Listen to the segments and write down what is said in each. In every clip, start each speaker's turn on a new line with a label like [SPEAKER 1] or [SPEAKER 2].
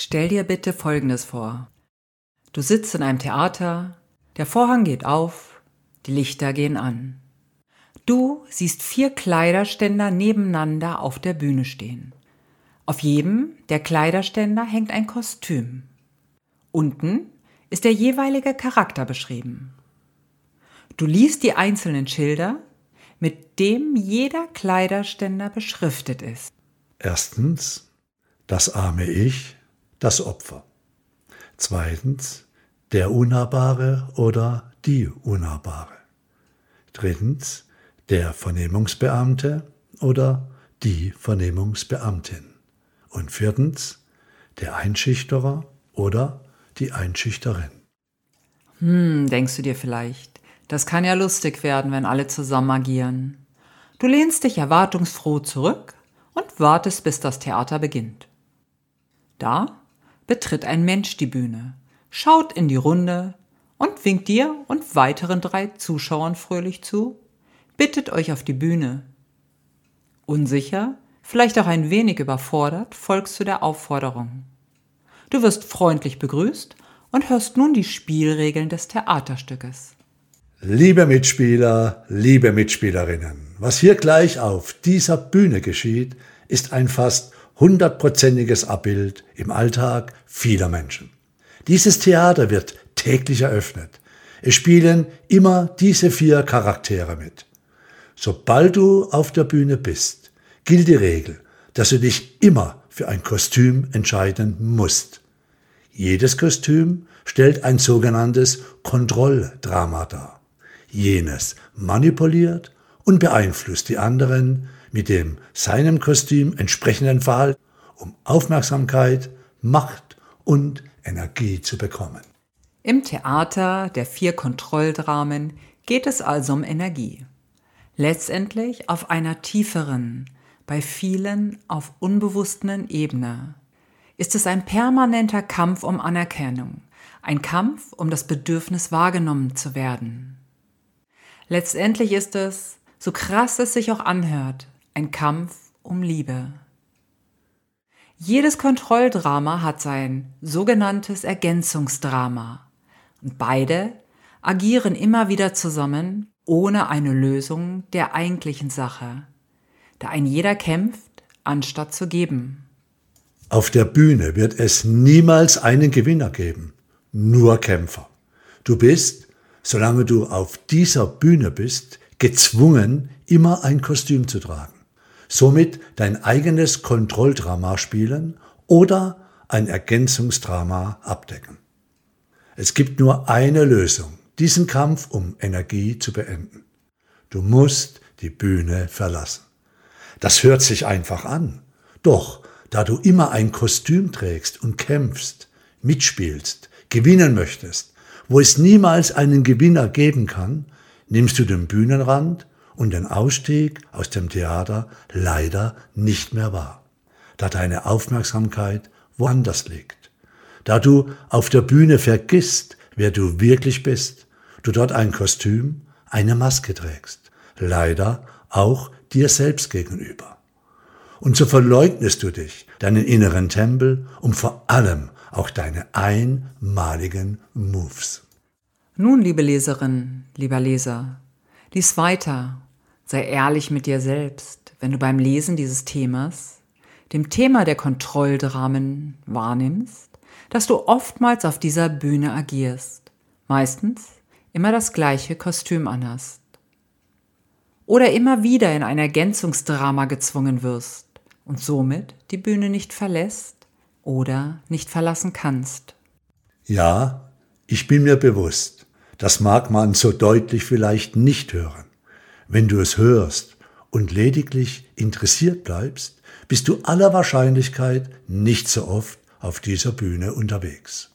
[SPEAKER 1] Stell dir bitte Folgendes vor. Du sitzt in einem Theater, der Vorhang geht auf, die Lichter gehen an. Du siehst vier Kleiderständer nebeneinander auf der Bühne stehen. Auf jedem der Kleiderständer hängt ein Kostüm. Unten ist der jeweilige Charakter beschrieben. Du liest die einzelnen Schilder, mit dem jeder Kleiderständer beschriftet ist.
[SPEAKER 2] Erstens, das arme Ich, das Opfer. Zweitens, der Unnahbare oder die Unnahbare. Drittens, der Vernehmungsbeamte oder die Vernehmungsbeamtin. Und viertens, der Einschüchterer oder die Einschüchterin.
[SPEAKER 1] Hm, denkst du dir vielleicht, das kann ja lustig werden, wenn alle zusammen agieren. Du lehnst dich erwartungsfroh zurück und wartest, bis das Theater beginnt. Da betritt ein Mensch die Bühne, schaut in die Runde und winkt dir und weiteren drei Zuschauern fröhlich zu, bittet euch auf die Bühne. Unsicher, vielleicht auch ein wenig überfordert, folgst du der Aufforderung. Du wirst freundlich begrüßt und hörst nun die Spielregeln des Theaterstückes.
[SPEAKER 2] Liebe Mitspieler, liebe Mitspielerinnen, was hier gleich auf dieser Bühne geschieht, ist ein fast hundertprozentiges Abbild im Alltag vieler Menschen. Dieses Theater wird täglich eröffnet. Es spielen immer diese vier Charaktere mit. Sobald du auf der Bühne bist, gilt die Regel, dass du dich immer für ein Kostüm entscheiden musst. Jedes Kostüm stellt ein sogenanntes Kontrolldrama dar. Jenes manipuliert und beeinflusst die anderen mit dem seinem Kostüm entsprechenden Verhalten, um Aufmerksamkeit, Macht und Energie zu bekommen.
[SPEAKER 1] Im Theater der vier Kontrolldramen geht es also um Energie. Letztendlich auf einer tieferen, bei vielen auf unbewussten Ebene ist es ein permanenter Kampf um Anerkennung, ein Kampf um das Bedürfnis wahrgenommen zu werden. Letztendlich ist es, so krass es sich auch anhört, ein Kampf um Liebe. Jedes Kontrolldrama hat sein sogenanntes Ergänzungsdrama und beide agieren immer wieder zusammen ohne eine Lösung der eigentlichen Sache, da ein jeder kämpft, anstatt zu geben.
[SPEAKER 2] Auf der Bühne wird es niemals einen Gewinner geben, nur Kämpfer. Du bist solange du auf dieser Bühne bist, gezwungen, immer ein Kostüm zu tragen. Somit dein eigenes Kontrolldrama spielen oder ein Ergänzungsdrama abdecken. Es gibt nur eine Lösung, diesen Kampf um Energie zu beenden. Du musst die Bühne verlassen. Das hört sich einfach an. Doch, da du immer ein Kostüm trägst und kämpfst, mitspielst, gewinnen möchtest, wo es niemals einen Gewinner geben kann, nimmst du den Bühnenrand und den Ausstieg aus dem Theater leider nicht mehr wahr, da deine Aufmerksamkeit woanders liegt, da du auf der Bühne vergisst, wer du wirklich bist, du dort ein Kostüm, eine Maske trägst, leider auch dir selbst gegenüber. Und so verleugnest du dich, deinen inneren Tempel, um vor allem auch deine einmaligen Moves.
[SPEAKER 1] Nun, liebe Leserin, lieber Leser, lies weiter, sei ehrlich mit dir selbst, wenn du beim Lesen dieses Themas, dem Thema der Kontrolldramen, wahrnimmst, dass du oftmals auf dieser Bühne agierst, meistens immer das gleiche Kostüm anhast. Oder immer wieder in ein Ergänzungsdrama gezwungen wirst und somit die Bühne nicht verlässt oder nicht verlassen kannst.
[SPEAKER 2] Ja, ich bin mir bewusst, das mag man so deutlich vielleicht nicht hören. Wenn du es hörst und lediglich interessiert bleibst, bist du aller Wahrscheinlichkeit nicht so oft auf dieser Bühne unterwegs.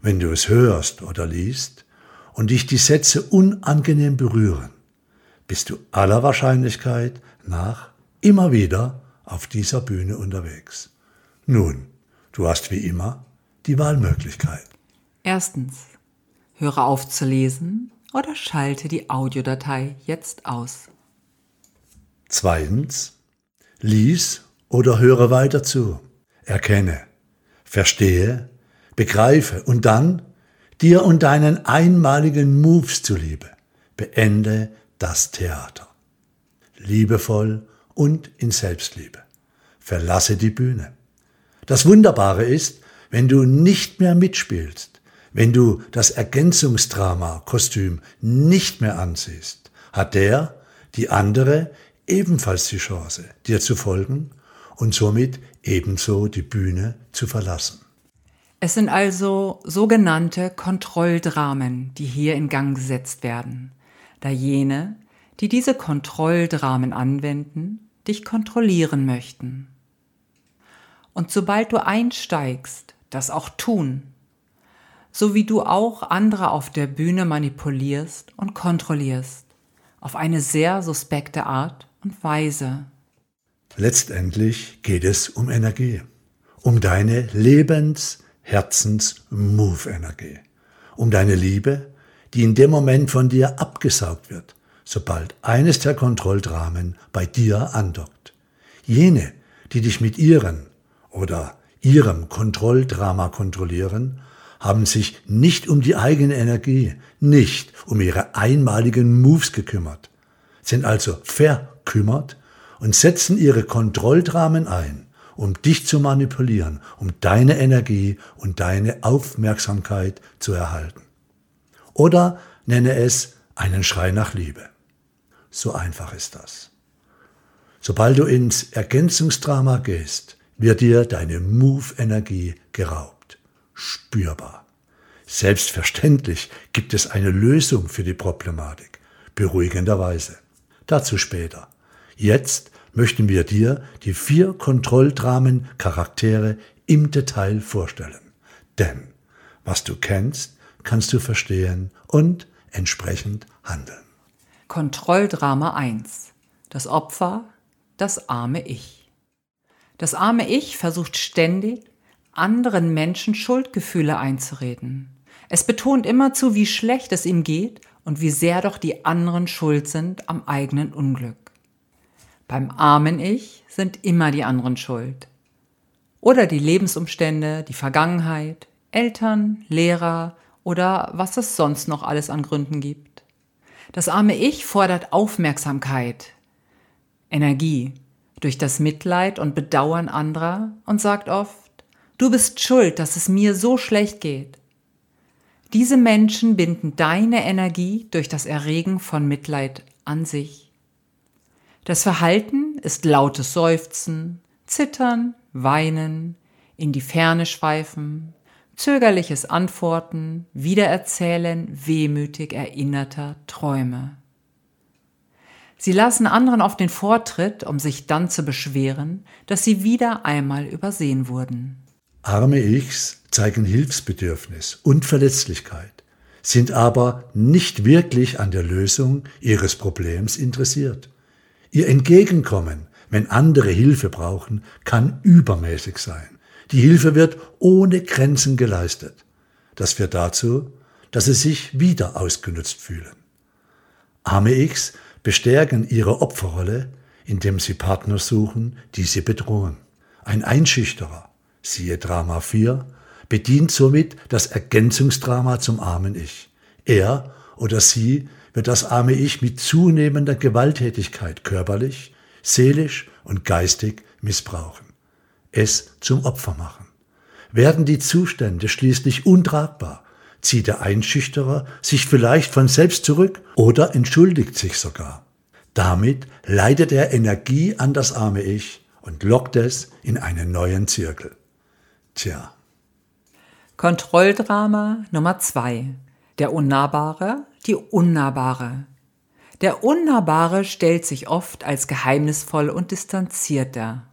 [SPEAKER 2] Wenn du es hörst oder liest und dich die Sätze unangenehm berühren, bist du aller Wahrscheinlichkeit nach immer wieder auf dieser Bühne unterwegs. Nun, Du hast wie immer die Wahlmöglichkeit.
[SPEAKER 1] Erstens, höre auf zu lesen oder schalte die Audiodatei jetzt aus.
[SPEAKER 2] Zweitens, lies oder höre weiter zu. Erkenne, verstehe, begreife und dann dir und deinen einmaligen Moves zuliebe, beende das Theater. Liebevoll und in Selbstliebe. Verlasse die Bühne. Das Wunderbare ist, wenn du nicht mehr mitspielst, wenn du das Ergänzungsdrama-Kostüm nicht mehr ansiehst, hat der, die andere, ebenfalls die Chance, dir zu folgen und somit ebenso die Bühne zu verlassen.
[SPEAKER 1] Es sind also sogenannte Kontrolldramen, die hier in Gang gesetzt werden, da jene, die diese Kontrolldramen anwenden, dich kontrollieren möchten. Und sobald du einsteigst, das auch tun, so wie du auch andere auf der Bühne manipulierst und kontrollierst, auf eine sehr suspekte Art und Weise.
[SPEAKER 2] Letztendlich geht es um Energie, um deine Lebens-, Herzens-, Move-Energie, um deine Liebe, die in dem Moment von dir abgesaugt wird, sobald eines der Kontrolldramen bei dir andockt. Jene, die dich mit ihren oder ihrem Kontrolldrama kontrollieren, haben sich nicht um die eigene Energie, nicht um ihre einmaligen Moves gekümmert, sind also verkümmert und setzen ihre Kontrolldramen ein, um dich zu manipulieren, um deine Energie und deine Aufmerksamkeit zu erhalten. Oder nenne es einen Schrei nach Liebe. So einfach ist das. Sobald du ins Ergänzungsdrama gehst, wird dir deine Move-Energie geraubt. Spürbar. Selbstverständlich gibt es eine Lösung für die Problematik. Beruhigenderweise. Dazu später. Jetzt möchten wir dir die vier Kontrolldramen-Charaktere im Detail vorstellen. Denn was du kennst, kannst du verstehen und entsprechend handeln.
[SPEAKER 1] Kontrolldrama 1. Das Opfer, das arme Ich. Das arme Ich versucht ständig, anderen Menschen Schuldgefühle einzureden. Es betont immerzu, wie schlecht es ihm geht und wie sehr doch die anderen schuld sind am eigenen Unglück. Beim armen Ich sind immer die anderen schuld. Oder die Lebensumstände, die Vergangenheit, Eltern, Lehrer oder was es sonst noch alles an Gründen gibt. Das arme Ich fordert Aufmerksamkeit, Energie durch das Mitleid und Bedauern anderer und sagt oft, du bist schuld, dass es mir so schlecht geht. Diese Menschen binden deine Energie durch das Erregen von Mitleid an sich. Das Verhalten ist lautes Seufzen, Zittern, Weinen, in die Ferne schweifen, zögerliches Antworten, Wiedererzählen wehmütig erinnerter Träume. Sie lassen anderen auf den Vortritt, um sich dann zu beschweren, dass sie wieder einmal übersehen wurden.
[SPEAKER 2] Arme Ichs zeigen Hilfsbedürfnis und Verletzlichkeit, sind aber nicht wirklich an der Lösung ihres Problems interessiert. Ihr Entgegenkommen, wenn andere Hilfe brauchen, kann übermäßig sein. Die Hilfe wird ohne Grenzen geleistet. Das führt dazu, dass sie sich wieder ausgenutzt fühlen. Arme X bestärken ihre Opferrolle, indem sie Partner suchen, die sie bedrohen. Ein Einschüchterer, siehe Drama 4, bedient somit das Ergänzungsdrama zum armen Ich. Er oder sie wird das arme Ich mit zunehmender Gewalttätigkeit körperlich, seelisch und geistig missbrauchen es zum Opfer machen. Werden die Zustände schließlich untragbar, zieht der Einschüchterer sich vielleicht von selbst zurück oder entschuldigt sich sogar. Damit leitet er Energie an das arme Ich und lockt es in einen neuen Zirkel. Tja.
[SPEAKER 1] Kontrolldrama Nummer zwei: Der Unnahbare, die Unnahbare. Der Unnahbare stellt sich oft als geheimnisvoll und distanziert dar.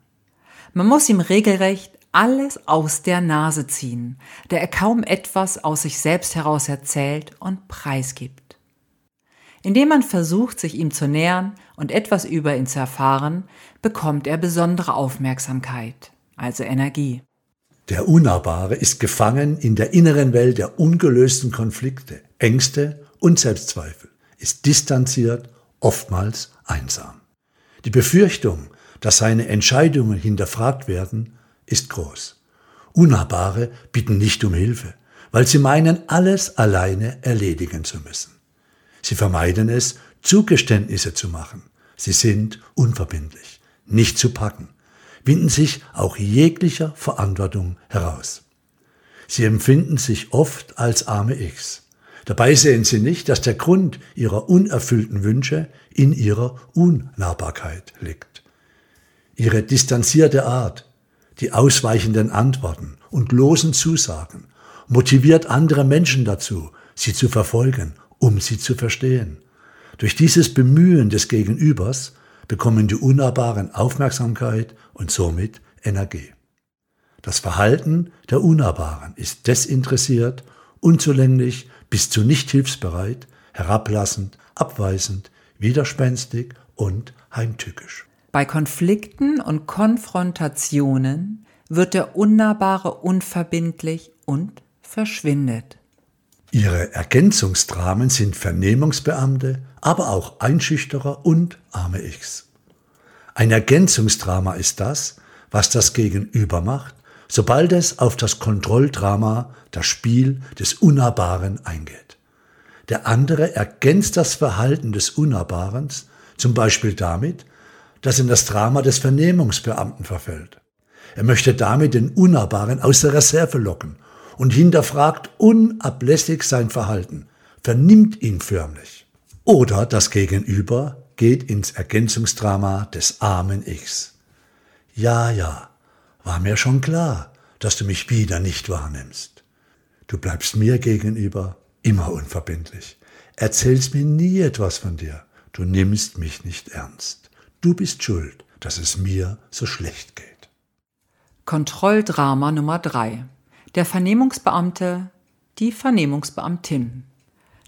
[SPEAKER 1] Man muss ihm regelrecht alles aus der Nase ziehen, da er kaum etwas aus sich selbst heraus erzählt und preisgibt. Indem man versucht, sich ihm zu nähern und etwas über ihn zu erfahren, bekommt er besondere Aufmerksamkeit, also Energie.
[SPEAKER 2] Der Unnahbare ist gefangen in der inneren Welt der ungelösten Konflikte, Ängste und Selbstzweifel, ist distanziert, oftmals einsam. Die Befürchtung, dass seine Entscheidungen hinterfragt werden, ist groß. Unnahbare bitten nicht um Hilfe, weil sie meinen, alles alleine erledigen zu müssen. Sie vermeiden es, Zugeständnisse zu machen. Sie sind unverbindlich, nicht zu packen, winden sich auch jeglicher Verantwortung heraus. Sie empfinden sich oft als arme X. Dabei sehen sie nicht, dass der Grund ihrer unerfüllten Wünsche in ihrer Unnahbarkeit liegt. Ihre distanzierte Art, die ausweichenden Antworten und losen Zusagen motiviert andere Menschen dazu, sie zu verfolgen, um sie zu verstehen. Durch dieses Bemühen des Gegenübers bekommen die Unnahbaren Aufmerksamkeit und somit Energie. Das Verhalten der Unnahbaren ist desinteressiert, unzulänglich bis zu nicht hilfsbereit, herablassend, abweisend, widerspenstig und heimtückisch.
[SPEAKER 1] Bei Konflikten und Konfrontationen wird der Unnahbare unverbindlich und verschwindet.
[SPEAKER 2] Ihre Ergänzungsdramen sind Vernehmungsbeamte, aber auch Einschüchterer und arme Ichs. Ein Ergänzungsdrama ist das, was das Gegenüber macht, sobald es auf das Kontrolldrama, das Spiel des Unnahbaren eingeht. Der andere ergänzt das Verhalten des Unnahbaren, zum Beispiel damit, dass in das Drama des Vernehmungsbeamten verfällt. Er möchte damit den Unnahbaren aus der Reserve locken und hinterfragt unablässig sein Verhalten, vernimmt ihn förmlich. Oder das Gegenüber geht ins Ergänzungsdrama des armen Ichs. Ja, ja, war mir schon klar, dass du mich wieder nicht wahrnimmst. Du bleibst mir gegenüber immer unverbindlich, erzählst mir nie etwas von dir, du nimmst mich nicht ernst. Du bist schuld, dass es mir so schlecht geht.
[SPEAKER 1] Kontrolldrama Nummer drei der Vernehmungsbeamte, die Vernehmungsbeamtin.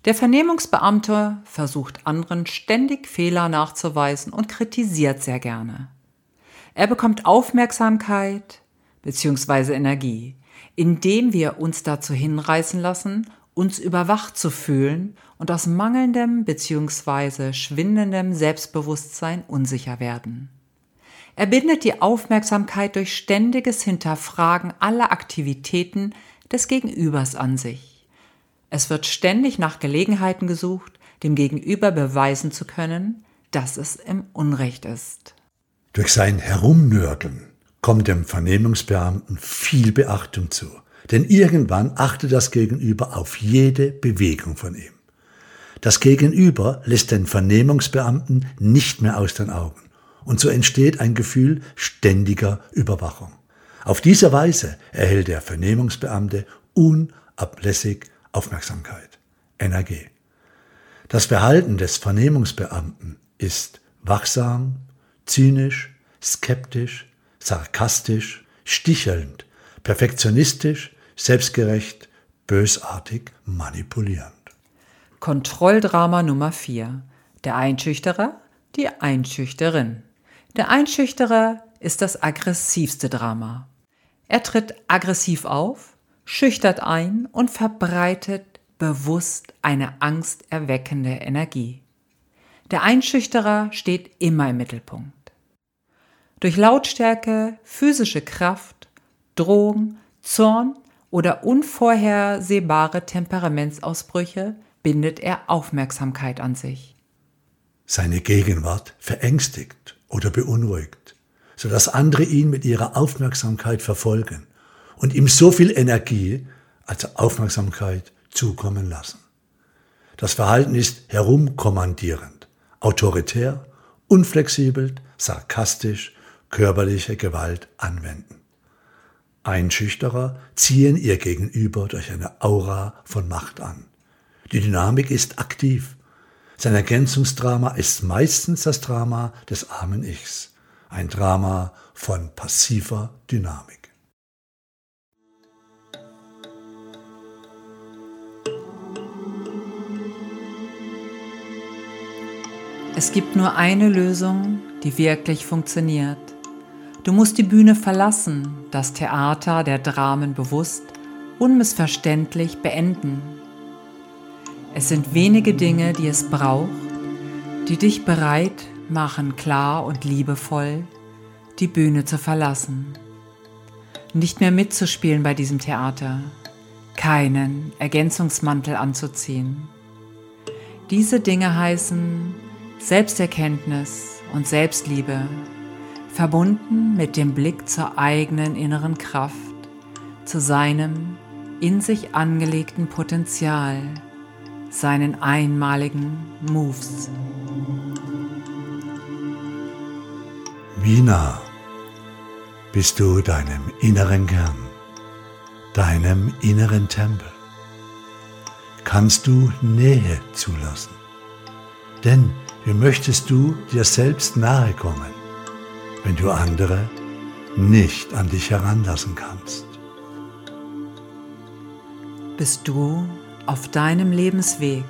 [SPEAKER 1] Der Vernehmungsbeamte versucht anderen ständig Fehler nachzuweisen und kritisiert sehr gerne. Er bekommt Aufmerksamkeit bzw. Energie, indem wir uns dazu hinreißen lassen, uns überwacht zu fühlen und aus mangelndem bzw. schwindendem Selbstbewusstsein unsicher werden. Er bindet die Aufmerksamkeit durch ständiges Hinterfragen aller Aktivitäten des Gegenübers an sich. Es wird ständig nach Gelegenheiten gesucht, dem Gegenüber beweisen zu können, dass es im Unrecht ist.
[SPEAKER 2] Durch sein Herumnörgeln kommt dem Vernehmungsbeamten viel Beachtung zu, denn irgendwann achtet das Gegenüber auf jede Bewegung von ihm. Das Gegenüber lässt den Vernehmungsbeamten nicht mehr aus den Augen. Und so entsteht ein Gefühl ständiger Überwachung. Auf diese Weise erhält der Vernehmungsbeamte unablässig Aufmerksamkeit, Energie. Das Verhalten des Vernehmungsbeamten ist wachsam, zynisch, skeptisch, sarkastisch, stichelnd, perfektionistisch, selbstgerecht, bösartig, manipulierend.
[SPEAKER 1] Kontrolldrama Nummer 4. Der Einschüchterer, die Einschüchterin. Der Einschüchterer ist das aggressivste Drama. Er tritt aggressiv auf, schüchtert ein und verbreitet bewusst eine angsterweckende Energie. Der Einschüchterer steht immer im Mittelpunkt. Durch Lautstärke, physische Kraft, Drohung, Zorn oder unvorhersehbare Temperamentsausbrüche bindet er Aufmerksamkeit an sich.
[SPEAKER 2] Seine Gegenwart verängstigt oder beunruhigt, sodass andere ihn mit ihrer Aufmerksamkeit verfolgen und ihm so viel Energie als Aufmerksamkeit zukommen lassen. Das Verhalten ist herumkommandierend, autoritär, unflexibel, sarkastisch, körperliche Gewalt anwenden. Einschüchterer ziehen ihr Gegenüber durch eine Aura von Macht an. Die Dynamik ist aktiv, sein Ergänzungsdrama ist meistens das Drama des armen Ichs, ein Drama von passiver Dynamik.
[SPEAKER 1] Es gibt nur eine Lösung, die wirklich funktioniert. Du musst die Bühne verlassen, das Theater der Dramen bewusst, unmissverständlich beenden. Es sind wenige Dinge, die es braucht, die dich bereit machen, klar und liebevoll die Bühne zu verlassen. nicht mehr mitzuspielen bei diesem Theater, keinen Ergänzungsmantel anzuziehen. Diese Dinge heißen Selbsterkenntnis und Selbstliebe, verbunden mit dem Blick zur eigenen inneren Kraft, zu seinem in sich angelegten Potenzial, seinen einmaligen Moves.
[SPEAKER 2] Wie nah bist du deinem inneren Kern, deinem inneren Tempel? Kannst du Nähe zulassen? Denn wie möchtest du dir selbst nahe kommen, wenn du andere nicht an dich heranlassen kannst?
[SPEAKER 1] Bist du auf deinem Lebensweg?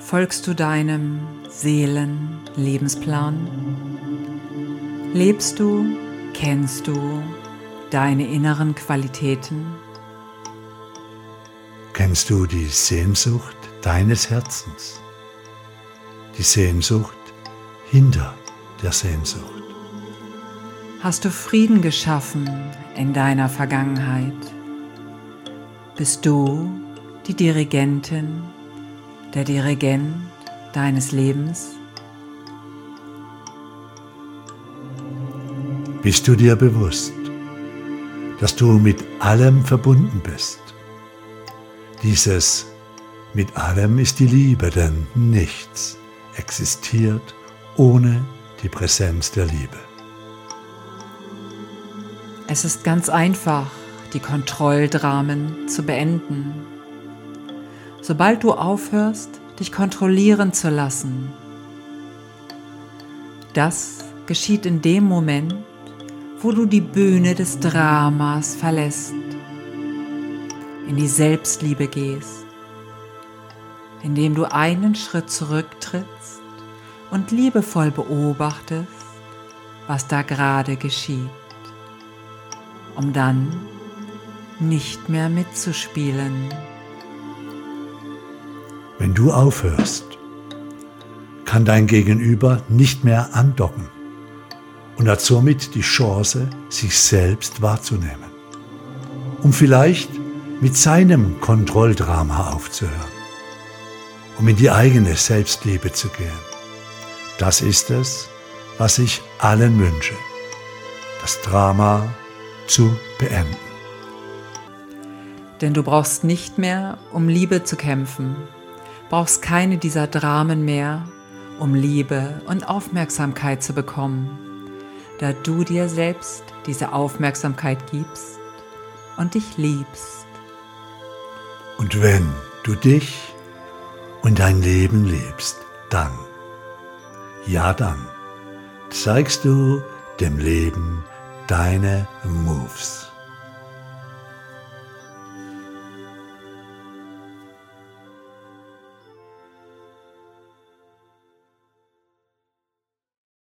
[SPEAKER 1] Folgst du deinem Seelenlebensplan? Lebst du, kennst du deine inneren Qualitäten?
[SPEAKER 2] Kennst du die Sehnsucht deines Herzens? Die Sehnsucht hinter der Sehnsucht?
[SPEAKER 1] Hast du Frieden geschaffen in deiner Vergangenheit? Bist du die Dirigentin, der Dirigent deines Lebens?
[SPEAKER 2] Bist du dir bewusst, dass du mit allem verbunden bist? Dieses mit allem ist die Liebe, denn nichts existiert ohne die Präsenz der Liebe.
[SPEAKER 1] Es ist ganz einfach, die Kontrolldramen zu beenden. Sobald du aufhörst, dich kontrollieren zu lassen. Das geschieht in dem Moment, wo du die Bühne des Dramas verlässt, in die Selbstliebe gehst, indem du einen Schritt zurücktrittst und liebevoll beobachtest, was da gerade geschieht, um dann nicht mehr mitzuspielen.
[SPEAKER 2] Wenn du aufhörst, kann dein Gegenüber nicht mehr andocken und hat somit die Chance, sich selbst wahrzunehmen, um vielleicht mit seinem Kontrolldrama aufzuhören, um in die eigene Selbstliebe zu gehen. Das ist es, was ich allen wünsche, das Drama zu beenden.
[SPEAKER 1] Denn du brauchst nicht mehr, um Liebe zu kämpfen, brauchst keine dieser Dramen mehr, um Liebe und Aufmerksamkeit zu bekommen da du dir selbst diese Aufmerksamkeit gibst und dich liebst.
[SPEAKER 2] Und wenn du dich und dein Leben liebst, dann, ja dann, zeigst du dem Leben deine Moves.